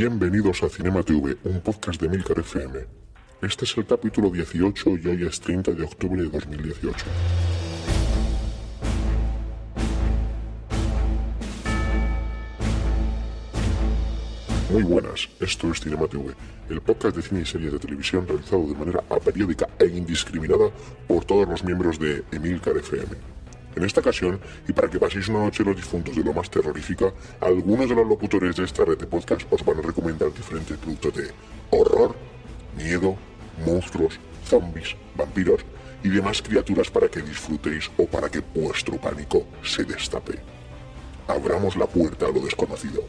Bienvenidos a Cinema TV, un podcast de Milcar FM. Este es el capítulo 18 y hoy es 30 de octubre de 2018. Muy buenas, esto es Cinema TV, el podcast de cine y series de televisión realizado de manera aperiódica e indiscriminada por todos los miembros de Emilcar FM. En esta ocasión, y para que paséis una noche los difuntos de lo más terrorífica, algunos de los locutores de esta red de podcast os van a recomendar diferentes productos de horror, miedo, monstruos, zombies, vampiros y demás criaturas para que disfrutéis o para que vuestro pánico se destape. Abramos la puerta a lo desconocido.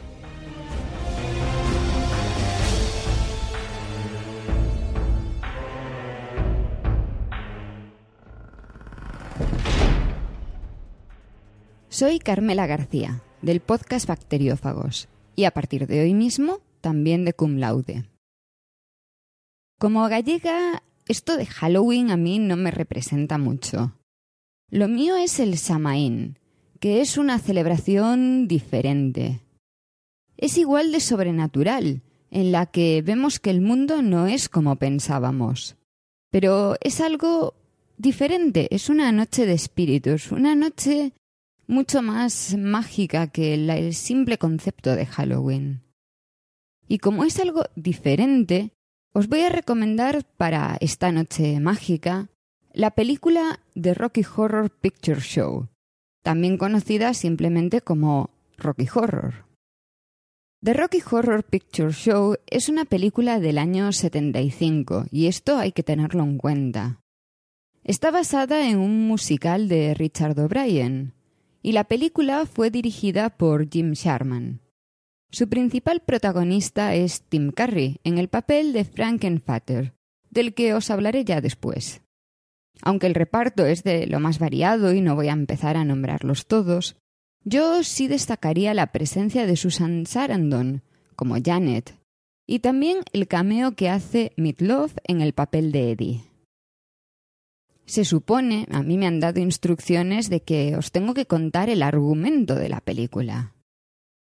Soy Carmela García, del podcast Bacteriófagos, y a partir de hoy mismo también de Cum Laude. Como gallega, esto de Halloween a mí no me representa mucho. Lo mío es el Samaín, que es una celebración diferente. Es igual de sobrenatural, en la que vemos que el mundo no es como pensábamos. Pero es algo diferente, es una noche de espíritus, una noche mucho más mágica que el simple concepto de Halloween. Y como es algo diferente, os voy a recomendar para esta noche mágica la película The Rocky Horror Picture Show, también conocida simplemente como Rocky Horror. The Rocky Horror Picture Show es una película del año 75 y esto hay que tenerlo en cuenta. Está basada en un musical de Richard O'Brien, y la película fue dirigida por Jim Sharman. Su principal protagonista es Tim Curry, en el papel de Frankenfatter, del que os hablaré ya después. Aunque el reparto es de lo más variado y no voy a empezar a nombrarlos todos, yo sí destacaría la presencia de Susan Sarandon, como Janet, y también el cameo que hace Meatloaf en el papel de Eddie. Se supone, a mí me han dado instrucciones de que os tengo que contar el argumento de la película.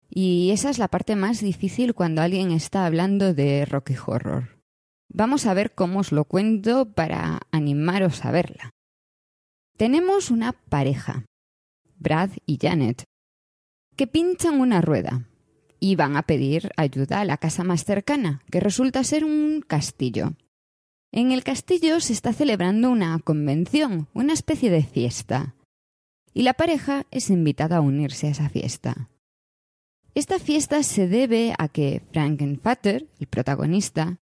Y esa es la parte más difícil cuando alguien está hablando de Rocky Horror. Vamos a ver cómo os lo cuento para animaros a verla. Tenemos una pareja, Brad y Janet, que pinchan una rueda y van a pedir ayuda a la casa más cercana, que resulta ser un castillo. En el castillo se está celebrando una convención, una especie de fiesta, y la pareja es invitada a unirse a esa fiesta. Esta fiesta se debe a que Frankenfatter, el protagonista,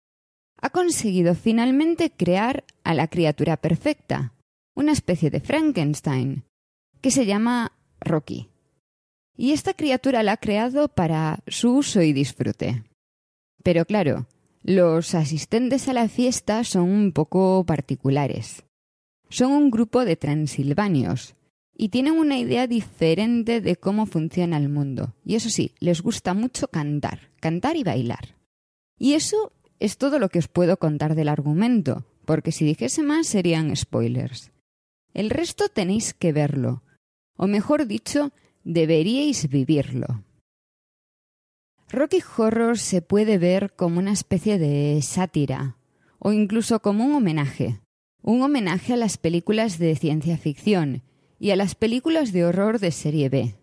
ha conseguido finalmente crear a la criatura perfecta, una especie de Frankenstein, que se llama Rocky. Y esta criatura la ha creado para su uso y disfrute. Pero claro, los asistentes a la fiesta son un poco particulares. Son un grupo de transilvanios y tienen una idea diferente de cómo funciona el mundo. Y eso sí, les gusta mucho cantar, cantar y bailar. Y eso es todo lo que os puedo contar del argumento, porque si dijese más serían spoilers. El resto tenéis que verlo, o mejor dicho, deberíais vivirlo. Rocky Horror se puede ver como una especie de sátira, o incluso como un homenaje, un homenaje a las películas de ciencia ficción y a las películas de horror de serie B.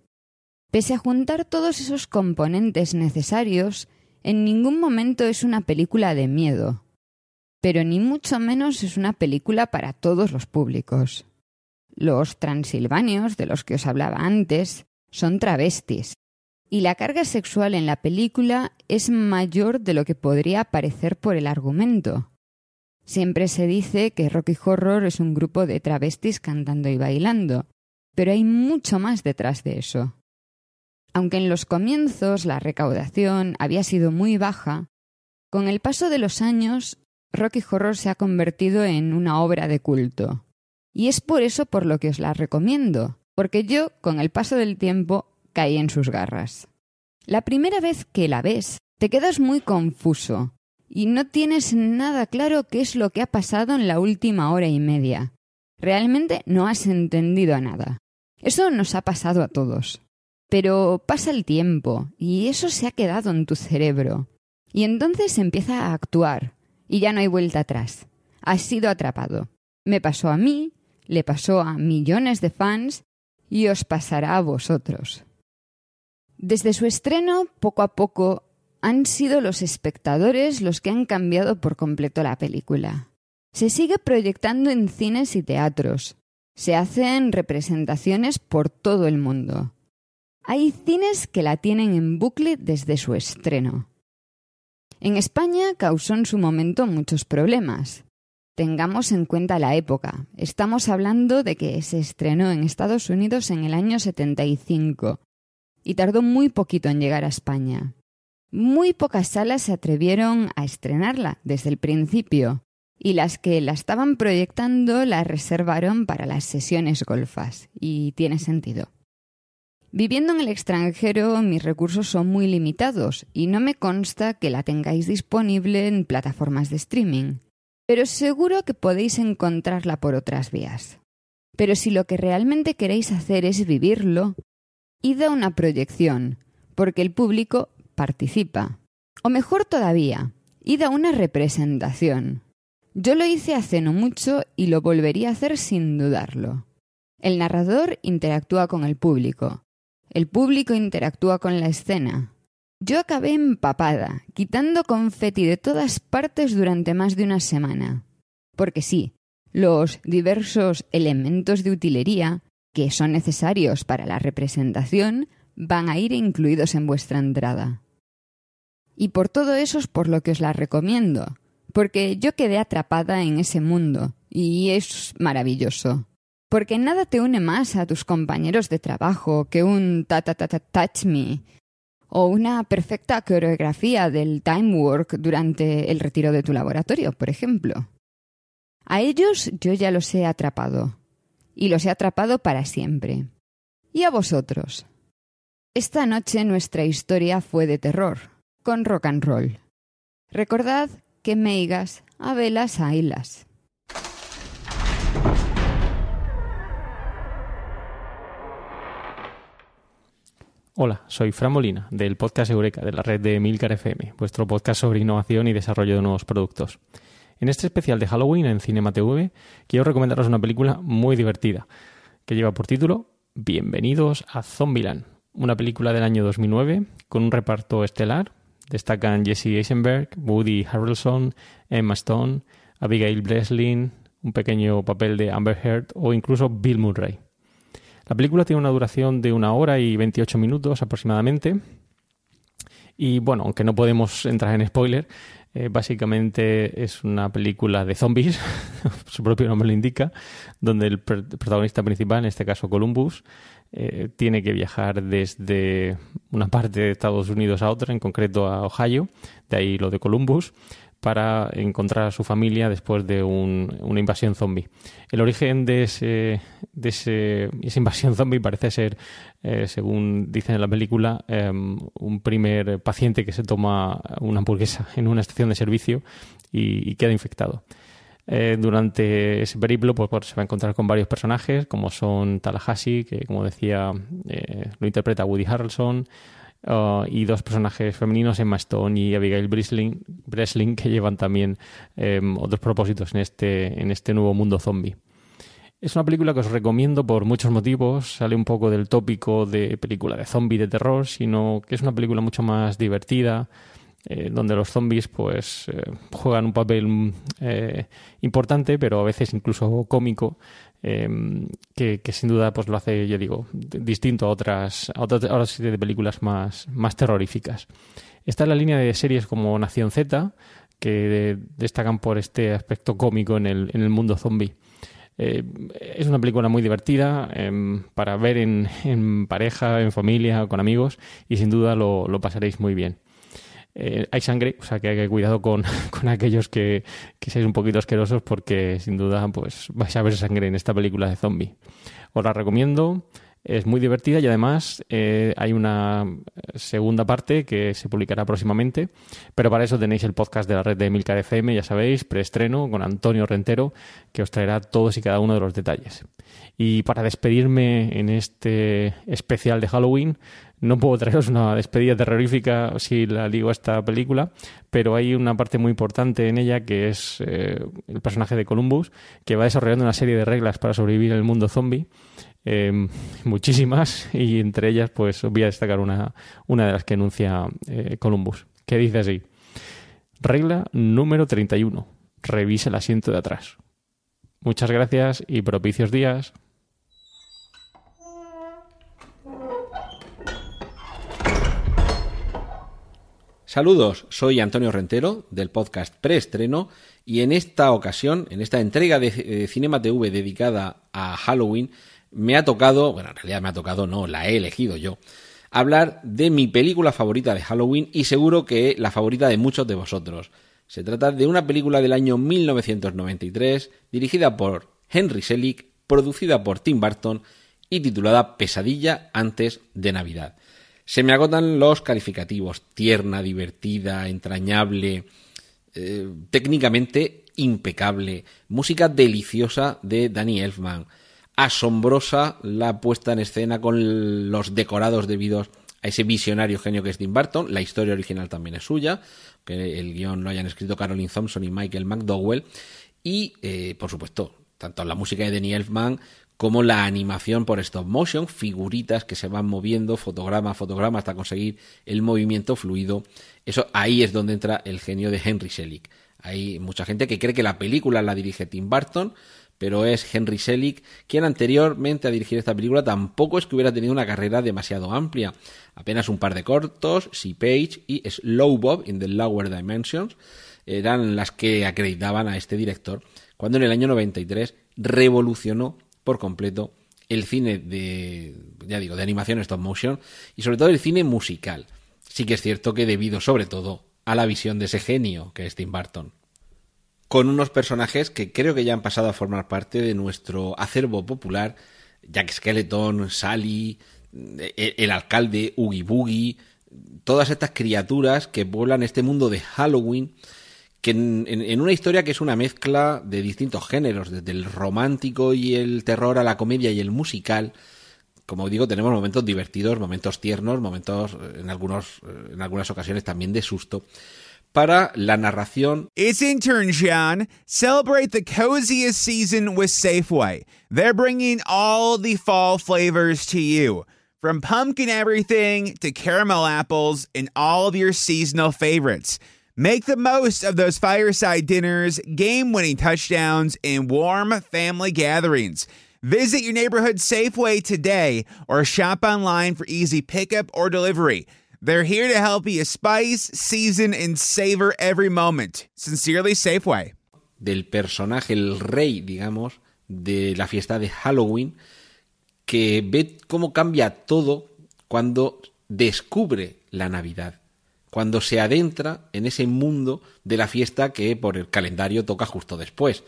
Pese a juntar todos esos componentes necesarios, en ningún momento es una película de miedo, pero ni mucho menos es una película para todos los públicos. Los transilvanios, de los que os hablaba antes, son travestis, Y la carga sexual en la película es mayor de lo que podría parecer por el argumento. Siempre se dice que Rocky Horror es un grupo de travestis cantando y bailando, pero hay mucho más detrás de eso. Aunque en los comienzos la recaudación había sido muy baja, con el paso de los años Rocky Horror se ha convertido en una obra de culto. Y es por eso por lo que os la recomiendo, porque yo, con el paso del tiempo, caí en sus garras. La primera vez que la ves, te quedas muy confuso y no tienes nada claro qué es lo que ha pasado en la última hora y media. Realmente no has entendido a nada. Eso nos ha pasado a todos. Pero pasa el tiempo y eso se ha quedado en tu cerebro. Y entonces empieza a actuar y ya no hay vuelta atrás. Has sido atrapado. Me pasó a mí, le pasó a millones de fans y os pasará a vosotros. Desde su estreno, poco a poco, han sido los espectadores los que han cambiado por completo la película. Se sigue proyectando en cines y teatros. Se hacen representaciones por todo el mundo. Hay cines que la tienen en bucle desde su estreno. En España causó en su momento muchos problemas. Tengamos en cuenta la época. Estamos hablando de que se estrenó en Estados Unidos en el año 75 y tardó muy poquito en llegar a España. Muy pocas salas se atrevieron a estrenarla desde el principio y las que la estaban proyectando la reservaron para las sesiones golfas y tiene sentido. Viviendo en el extranjero mis recursos son muy limitados y no me consta que la tengáis disponible en plataformas de streaming pero seguro que podéis encontrarla por otras vías. Pero si lo que realmente queréis hacer es vivirlo, a una proyección, porque el público participa. O mejor todavía, id a una representación. Yo lo hice hace no mucho y lo volvería a hacer sin dudarlo. El narrador interactúa con el público. El público interactúa con la escena. Yo acabé empapada, quitando confeti de todas partes durante más de una semana. Porque sí, los diversos elementos de utilería que son necesarios para la representación van a ir incluidos en vuestra entrada. Y por todo eso es por lo que os la recomiendo, porque yo quedé atrapada en ese mundo, y es maravilloso. Porque nada te une más a tus compañeros de trabajo que un ta ta ta ta touch me o una perfecta coreografía del time work durante el retiro de tu laboratorio, por ejemplo. A ellos yo ya los he atrapado, y los he atrapado para siempre. ¿Y a vosotros? Esta noche nuestra historia fue de terror, con rock and roll. Recordad que meigas a velas ailas. Hola, soy Fran Molina, del podcast Eureka, de la red de Milcar FM, vuestro podcast sobre innovación y desarrollo de nuevos productos. En este especial de Halloween en Cinema TV, quiero recomendaros una película muy divertida, que lleva por título Bienvenidos a Zombieland, una película del año 2009 con un reparto estelar. Destacan Jesse Eisenberg, Woody Harrelson, Emma Stone, Abigail Breslin, un pequeño papel de Amber Heard o incluso Bill Murray. La película tiene una duración de una hora y 28 minutos aproximadamente. Y bueno, aunque no podemos entrar en spoiler, eh, básicamente es una película de zombies, su propio nombre lo indica, donde el protagonista principal, en este caso Columbus, eh, tiene que viajar desde una parte de Estados Unidos a otra, en concreto a Ohio, de ahí lo de Columbus, para encontrar a su familia después de una invasión zombie. El origen de, ese, esa invasión zombie parece ser, eh, según dicen en la película, em, un primer paciente que se toma una hamburguesa en una estación de servicio y, queda infectado. Eh, durante ese periplo pues, se va a encontrar con varios personajes, como son Tallahassee, que como decía eh, lo interpreta Woody Harrelson, Uh, y dos personajes femeninos, Emma Stone y Abigail Breslin, que llevan también em, otros propósitos en este, en este nuevo mundo zombie. Es una película que os recomiendo por muchos motivos. Sale un poco del tópico de película de zombie de terror, sino que es una película mucho más divertida, eh, donde los zombies pues eh, juegan un papel eh, importante, pero a veces incluso cómico, eh, que, sin duda pues lo hace, yo digo, distinto a otras, a otras, a de películas más, más terroríficas. Está en la línea de series como Nación Z, que destacan por este aspecto cómico en el, en el mundo zombie. Eh, es una película muy divertida em, para ver en, en pareja, en familia, con amigos y sin duda lo, lo pasaréis muy bien. Eh, hay sangre, o sea que hay que cuidado con, con aquellos que, que seáis un poquito asquerosos porque sin duda pues vais a ver sangre en esta película de zombie. Os la recomiendo, es muy divertida y además eh, hay una segunda parte que se publicará próximamente, pero para eso tenéis el podcast de la red de Milcar FM, ya sabéis, preestreno con Antonio Rentero, que os traerá todos y cada uno de los detalles. Y para despedirme en este especial de Halloween, no puedo traeros una despedida terrorífica si la digo a esta película, pero hay una parte muy importante en ella que es eh, el personaje de Columbus, que va desarrollando una serie de reglas para sobrevivir en el mundo zombie. Eh, muchísimas, y entre ellas, pues voy a destacar una, una de las que enuncia eh, Columbus, que dice así: Regla número 31. Revise el asiento de atrás. Muchas gracias y propicios días. Saludos, soy Antonio Rentero del podcast Preestreno y en esta ocasión, en esta entrega de eh, Cinema TV dedicada a Halloween, me ha tocado, bueno, en realidad me ha tocado, no, la he elegido yo, hablar de mi película favorita de Halloween y seguro que la favorita de muchos de vosotros. Se trata de una película del año 1993, dirigida por Henry Selick, producida por Tim Burton y titulada Pesadilla antes de Navidad. Se me agotan los calificativos, tierna, divertida, entrañable, eh, técnicamente impecable, música deliciosa de Danny Elfman, asombrosa la puesta en escena con los decorados debidos a ese visionario genio que es Tim Burton, la historia original también es suya, que el guion lo hayan escrito Caroline Thompson y Michael McDowell, y eh, por supuesto, tanto la música de Danny Elfman como la animación por stop motion, figuritas que se van moviendo, fotograma a fotograma hasta conseguir el movimiento fluido. Eso ahí es donde entra el genio de Henry Selick. Hay mucha gente que cree que la película la dirige Tim Burton, pero es Henry Selick quien anteriormente a dirigir esta película tampoco es que hubiera tenido una carrera demasiado amplia. Apenas un par de cortos, Sea Page y Slow Bob in the Lower Dimensions eran las que acreditaban a este director, cuando en el año 93 revolucionó por completo el cine de, ya digo, de animación stop motion y sobre todo el cine musical. Sí que es cierto que debido sobre todo a la visión de ese genio que es Tim Burton. Con unos personajes que creo que ya han pasado a formar parte de nuestro acervo popular, Jack Skeleton, Sally, el, el alcalde, Oogie Boogie, todas estas criaturas que pueblan este mundo de Halloween que en, una historia que es una mezcla de distintos géneros, desde el romántico y el terror a la comedia y el musical. Como digo, tenemos momentos divertidos, momentos tiernos, momentos en algunos en algunas ocasiones también de susto. Para la narración. It's intern John. Celebrate the coziest season with Safeway. They're bringing all the fall flavors to you. From pumpkin everything to caramel apples and all of your seasonal favorites. Make the most of those fireside dinners, game winning touchdowns, and warm family gatherings. Visit your neighborhood Safeway today or shop online for easy pickup or delivery. They're here to help you spice, season, and savor every moment. Sincerely, Safeway. Del personaje, el rey, digamos, de la fiesta de Halloween, que ve cómo cambia todo cuando descubre la Navidad cuando se adentra en ese mundo de la fiesta que por el calendario toca justo después.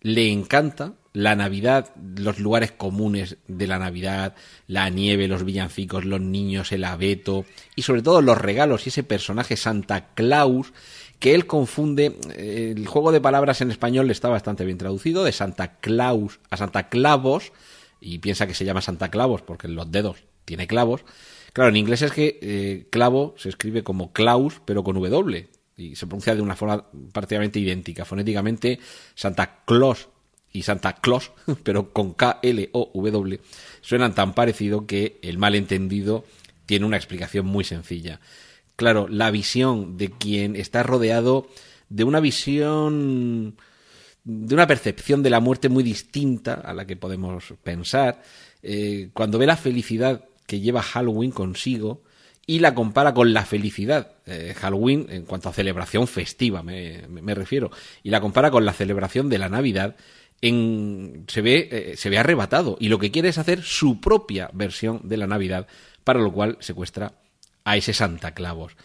Le encanta la Navidad, los lugares comunes de la Navidad, la nieve, los villancicos, los niños, el abeto y sobre todo los regalos y ese personaje Santa Claus que él confunde, el juego de palabras en español está bastante bien traducido, de Santa Claus a Santa Clavos, y piensa que se llama Santa Clavos porque los dedos tiene clavos, Claro, en inglés es que eh, clavo se escribe como Klaus, pero con W. Y se pronuncia de una forma prácticamente idéntica. Fonéticamente, Santa Claus y Santa Claus, pero con K-L-O-W, suenan tan parecido que el malentendido tiene una explicación muy sencilla. claro, la visión de quien está rodeado de una visión, de una percepción de la muerte muy distinta a la que podemos pensar. Eh, cuando ve la felicidad que lleva Halloween consigo y la compara con la felicidad, eh, Halloween en cuanto a celebración festiva me, refiero, y la compara con la celebración de la Navidad, en, se, ve, eh, se ve arrebatado y lo que quiere es hacer su propia versión de la Navidad, para lo cual secuestra a ese Santa Clavos.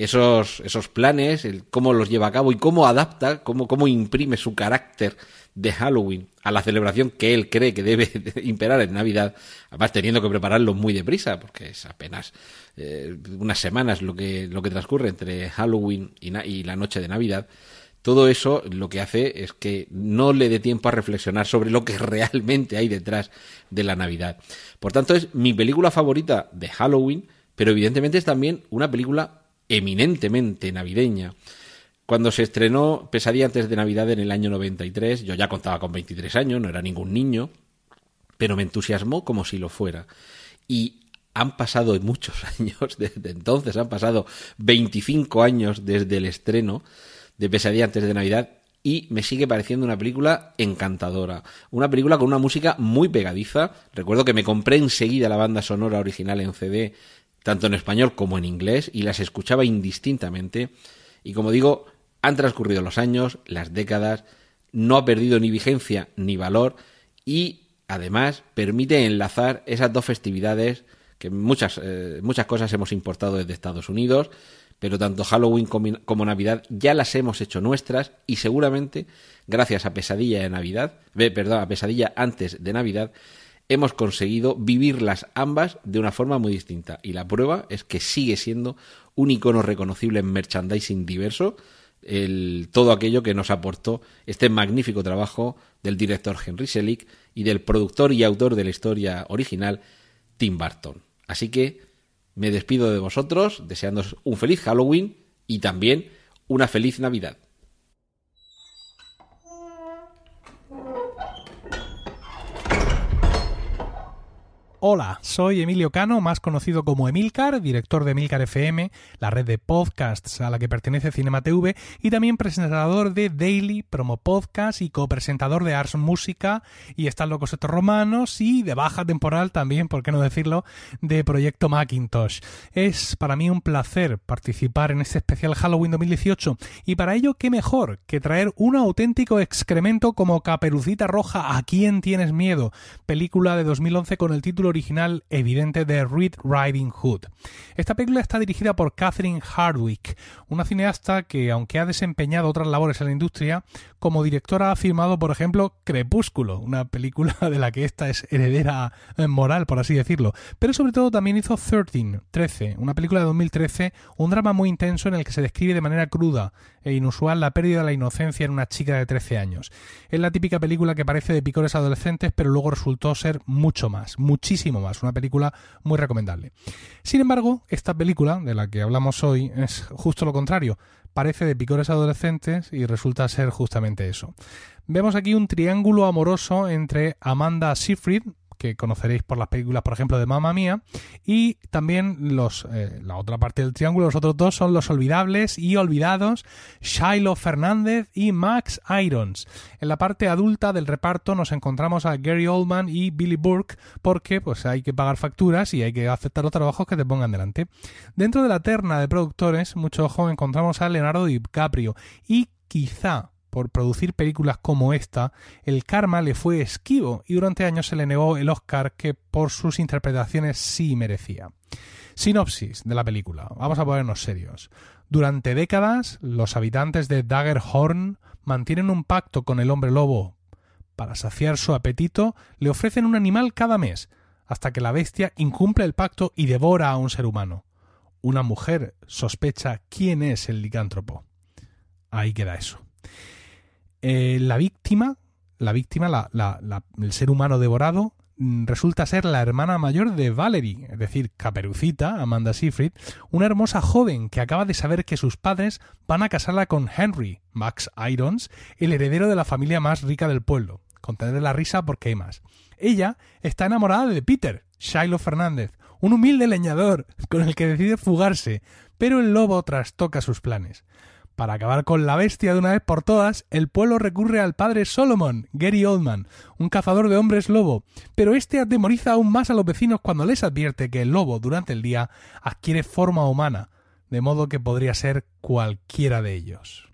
Esos, esos planes, el cómo los lleva a cabo y cómo adapta, cómo, cómo imprime su carácter de Halloween a la celebración que él cree que debe de imperar en Navidad, además teniendo que prepararlo muy deprisa, porque es apenas eh, unas semanas lo que, lo que transcurre entre Halloween y la noche de Navidad. Todo eso lo que hace es que no le dé tiempo a reflexionar sobre lo que realmente hay detrás de la Navidad. Por tanto, es mi película favorita de Halloween, pero evidentemente es también una película eminentemente navideña. Cuando se estrenó Pesadilla antes de Navidad en el año 93, yo ya contaba con 23 años, no era ningún niño, pero me entusiasmó como si lo fuera. Y han pasado muchos años desde entonces, han pasado 25 años desde el estreno de Pesadilla antes de Navidad y me sigue pareciendo una película encantadora. Una película con una música muy pegadiza. Recuerdo que me compré enseguida la banda sonora original en CD, tanto en español como en inglés, y las escuchaba indistintamente. Y como digo, han transcurrido los años, las décadas, no ha perdido ni vigencia ni valor y además permite enlazar esas dos festividades que muchas, eh, muchas cosas hemos importado desde Estados Unidos, pero tanto Halloween como, Navidad ya las hemos hecho nuestras y seguramente gracias a Pesadilla de Navidad, eh, perdón, a Pesadilla antes de Navidad, hemos conseguido vivirlas ambas de una forma muy distinta. Y la prueba es que sigue siendo un icono reconocible en merchandising diverso, todo aquello que nos aportó este magnífico trabajo del director Henry Selick y del productor y autor de la historia original, Tim Burton. Así que me despido de vosotros, deseándoos un feliz Halloween y también una feliz Navidad. Hola, soy Emilio Cano, más conocido como Emilcar, director de Emilcar FM, la red de podcasts a la que pertenece Cinema TV, y también presentador de Daily, Promo Podcast y copresentador de Ars Música y Están locos estos romanos y de baja temporal también, por qué no decirlo, de Proyecto Macintosh. Es para mí un placer participar en este especial Halloween 2018 y para ello qué mejor que traer un auténtico excremento como Caperucita Roja, ¿A quién tienes miedo? Película de 2011 con el título original evidente de Red Riding Hood. Esta película está dirigida por Catherine Hardwick, una cineasta que, aunque ha desempeñado otras labores en la industria, como directora ha filmado, por ejemplo, Crepúsculo, una película de la que esta es heredera eh, moral, por así decirlo. Pero sobre todo también hizo 13, 13, una película de 2013, un drama muy intenso en el que se describe de manera cruda e inusual la pérdida de la inocencia en una chica de 13 años. Es la típica película que parece de picores adolescentes, pero luego resultó ser mucho más, muchísimo más. Una película muy recomendable. Sin embargo, esta película de la que hablamos hoy es justo lo contrario. Parece de picores adolescentes y resulta ser justamente eso. Vemos aquí un triángulo amoroso entre Amanda Seyfried, que conoceréis por las películas, por ejemplo, de Mamma Mía, y también los, eh, la otra parte del triángulo, los otros dos son los olvidables y olvidados Shiloh Fernández y Max Irons. En la parte adulta del reparto nos encontramos a Gary Oldman y Billy Burke porque pues hay que pagar facturas y hay que aceptar los trabajos que te pongan delante. Dentro de la terna de productores, mucho ojo, encontramos a Leonardo DiCaprio y quizá por producir películas como esta, el karma le fue esquivo y durante años se le negó el Oscar que por sus interpretaciones sí merecía. Sinopsis de la película. Vamos a ponernos serios. Durante décadas, los habitantes de Daggerhorn mantienen un pacto con el hombre lobo. Para saciar su apetito, le ofrecen un animal cada mes, hasta que la bestia incumple el pacto y devora a un ser humano. Una mujer sospecha quién es el licántropo. Ahí queda eso. Eh, la víctima, la víctima, la- el ser humano devorado, mm, resulta ser la hermana mayor de Valerie, es decir, Caperucita, Amanda Seyfried, una hermosa joven que acaba de saber que sus padres van a casarla con Henry, Max Irons, el heredero de la familia más rica del pueblo. Contener la risa porque hay más. Ella está enamorada de Peter, Shiloh Fernández, un humilde leñador con el que decide fugarse, pero el lobo trastoca sus planes. Para acabar con la bestia de una vez por todas, el pueblo recurre al padre Solomon, Gary Oldman, un cazador de hombres lobo, pero este atemoriza aún más a los vecinos cuando les advierte que el lobo durante el día adquiere forma humana, de modo que podría ser cualquiera de ellos.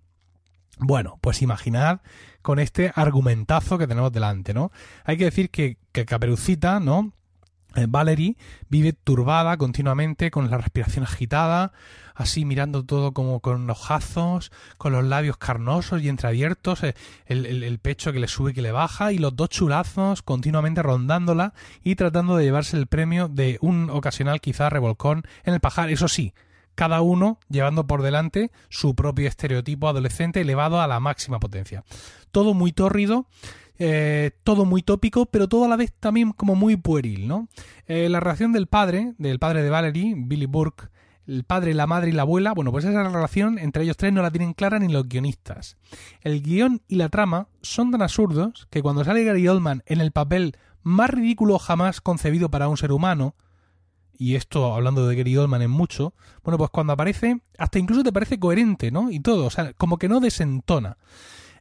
Bueno, pues imaginad con este argumentazo que tenemos delante, ¿no? Hay que decir que, que Caperucita, ¿no? Eh, Valerie vive turbada continuamente, con la respiración agitada, así mirando todo como con ojazos, con los labios carnosos y entreabiertos, eh, el, el- el pecho que le sube y que le baja, y los dos chulazos continuamente rondándola y tratando de llevarse el premio de un ocasional quizá revolcón en el pajar. Eso sí, cada uno llevando por delante su propio estereotipo adolescente elevado a la máxima potencia. Todo muy tórrido, eh, todo muy tópico, pero todo a la vez también como muy pueril, ¿no? Eh, la relación del padre, del padre de Valerie, Billy Burke, el padre, la madre y la abuela, bueno, pues esa relación entre ellos tres no la tienen clara ni los guionistas. El guion y la trama son tan absurdos que cuando sale Gary Oldman en el papel más ridículo jamás concebido para un ser humano, y esto hablando de Gary Oldman en mucho, bueno, pues cuando aparece, hasta incluso te parece coherente, ¿no? Y todo, o sea, como que no desentona.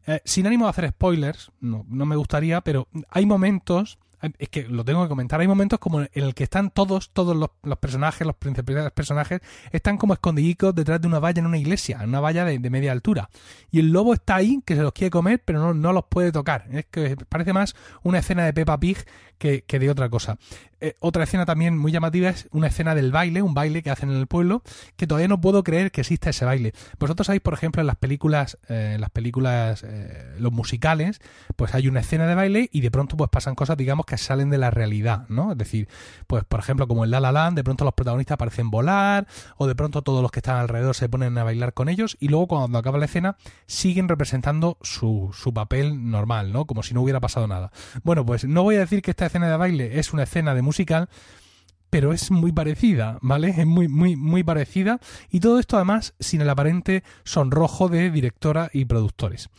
Eh, sin ánimo de hacer spoilers, no, no me gustaría, pero hay momentos, es que lo tengo que comentar, hay momentos como en el que están todos, todos los, los personajes, los principales personajes, están como escondidicos detrás de una valla en una iglesia, en una valla de, media altura. Y el lobo está ahí, que se los quiere comer, pero no, no los puede tocar. Es que parece más una escena de Peppa Pig que, que de otra cosa. Eh, otra escena también muy llamativa es una escena del baile, un baile que hacen en el pueblo, que todavía no puedo creer que exista ese baile. Vosotros sabéis, por ejemplo, en las películas, eh, en las películas, eh, los musicales, pues hay una escena de baile y de pronto pues pasan cosas, digamos, que salen de la realidad, ¿no? Es decir, pues por ejemplo, como en La La Land, de pronto los protagonistas parecen volar, o de pronto todos los que están alrededor se ponen a bailar con ellos, y luego cuando acaba la escena siguen representando su, su papel normal, ¿no? Como si no hubiera pasado nada. Bueno, pues no voy a decir que esta escena de baile es una escena de musical, pero es muy parecida, ¿vale? Es muy, muy, muy parecida. Y todo esto además sin el aparente sonrojo de directora y productores.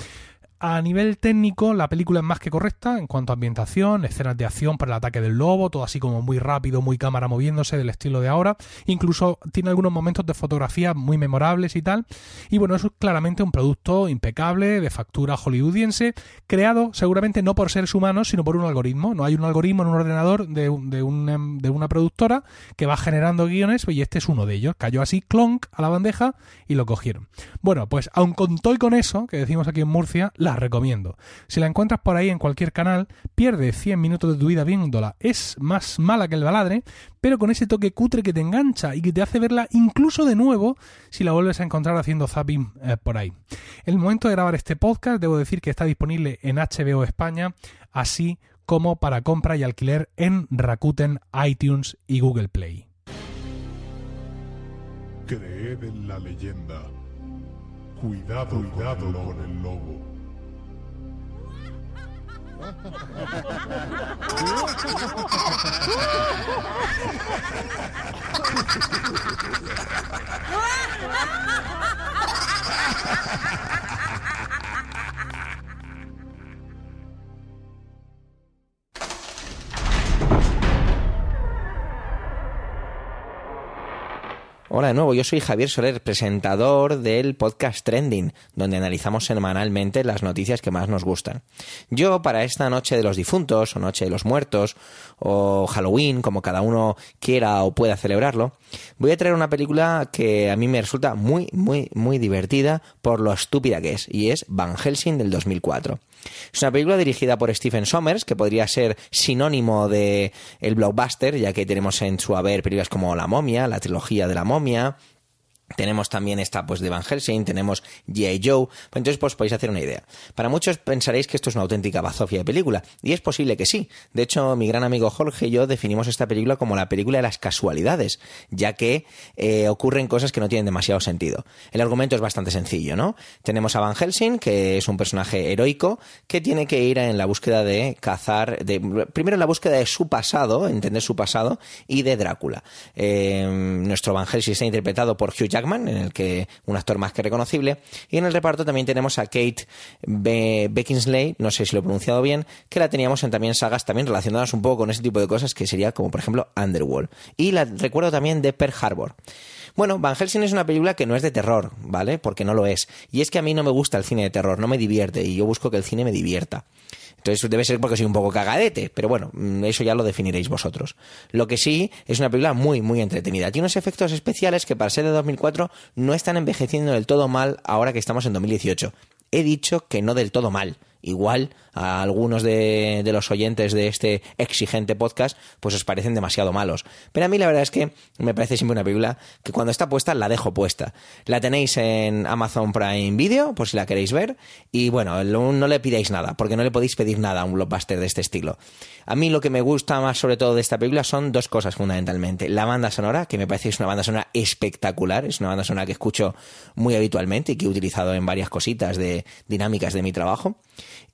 A nivel técnico, la película es más que correcta en cuanto a ambientación, escenas de acción para el ataque del lobo, todo así como muy rápido, muy cámara moviéndose del estilo de ahora. Incluso tiene algunos momentos de fotografía muy memorables y tal. Y bueno, eso es claramente un producto impecable, de factura hollywoodiense, creado seguramente no por seres humanos, sino por un algoritmo. No hay un algoritmo en un ordenador de, de, un- de una productora que va generando guiones y este es uno de ellos. Cayó así, clonk, a la bandeja y lo cogieron. Bueno, pues aun con todo y con eso, que decimos aquí en Murcia, la recomiendo. Si la encuentras por ahí en cualquier canal, pierde 100 minutos de tu vida viéndola. Es más mala que el baladre, pero con ese toque cutre que te engancha y que te hace verla incluso de nuevo si la vuelves a encontrar haciendo zapping eh, por ahí. El momento de grabar este podcast, debo decir que está disponible en HBO España, así como para compra y alquiler en Rakuten, iTunes y Google Play. Creed en la leyenda. Cuidado, cuidado con el lobo. Ha ha ha ha! Hola de nuevo, yo soy Javier Soler, presentador del podcast Trending, donde analizamos semanalmente las noticias que más nos gustan. Yo, para esta noche de los difuntos, o noche de los muertos, o Halloween, como cada uno quiera o pueda celebrarlo, voy a traer una película que a mí me resulta muy, muy, muy divertida por lo estúpida que es, y es Van Helsing del 2004. Es una película dirigida por Stephen Sommers, que podría ser sinónimo de el blockbuster, ya que tenemos en su haber películas como La momia, la trilogía de la momia, tenemos también esta pues de Van Helsing, tenemos G.I. Joe, pues entonces pues podéis hacer una idea. Para muchos pensaréis que esto es una auténtica bazofia de película, y es posible que sí. De hecho, mi gran amigo Jorge y yo definimos esta película como la película de las casualidades, ya que eh, ocurren cosas que no tienen demasiado sentido. El argumento es bastante sencillo, ¿no? Tenemos a Van Helsing, que es un personaje heroico, que tiene que ir en la búsqueda de cazar, de, primero en la búsqueda de su pasado, entender su pasado, y de Drácula. Eh, nuestro Van Helsing está interpretado por Hugh Jackman, en el que un actor más que reconocible. Y en el reparto también tenemos a Kate Be Beckinsley, no sé si lo he pronunciado bien, que la teníamos en también sagas también relacionadas un poco con ese tipo de cosas, que sería como por ejemplo Underworld. Y la recuerdo también de Pearl Harbor. Bueno, Van Helsing es una película que no es de terror, ¿vale? Porque no lo es. Y es que a mí no me gusta el cine de terror, no me divierte, y yo busco que el cine me divierta. Entonces debe ser porque soy un poco cagadete, pero bueno, mm, eso ya lo definiréis vosotros. Lo que sí es una película muy, muy entretenida. Tiene unos efectos especiales que para ser de 2004 no están envejeciendo del todo mal ahora que estamos en 2018. He dicho que no del todo mal. Igual a algunos de, los oyentes de este exigente podcast pues os parecen demasiado malos. Pero a mí la verdad es que me parece siempre una película que cuando está puesta la dejo puesta. La tenéis en Amazon Prime Video por si la queréis ver y bueno, no le pidáis nada porque no le podéis pedir nada a un blockbuster de este estilo. A mí lo que me gusta más sobre todo de esta película son dos cosas fundamentalmente. La banda sonora, que me parece que es una banda sonora espectacular, es una banda sonora que escucho muy habitualmente y que he utilizado en varias cositas de dinámicas de mi trabajo.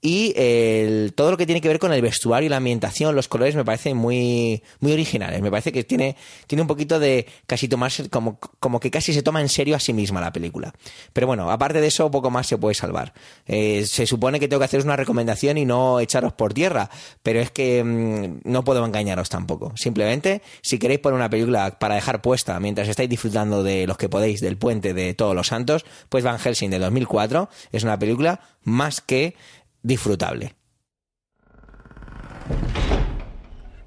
Y el- todo lo que tiene que ver con el vestuario y la ambientación, los colores me parecen muy, muy originales. Me parece que tiene, tiene un poquito de casi tomarse, como, como que casi se toma en serio a sí misma la película. Pero bueno, aparte de eso, poco más se puede salvar. Eh, se supone que tengo que haceros una recomendación y no echaros por tierra, pero es que mm, no puedo engañaros tampoco. Simplemente, si queréis poner una película para dejar puesta mientras estáis disfrutando de los que podéis del puente de todos los santos, pues Van Helsing de 2004 es una película más que disfrutable.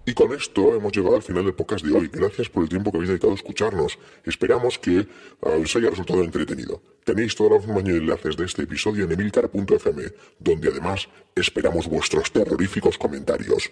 Y con esto hemos llegado al final del podcast de hoy. Gracias por el tiempo que habéis dedicado a escucharnos. Esperamos que eh, os haya resultado entretenido. Tenéis todos los información y enlaces de este episodio en emilcar.fm, donde además esperamos vuestros terroríficos comentarios.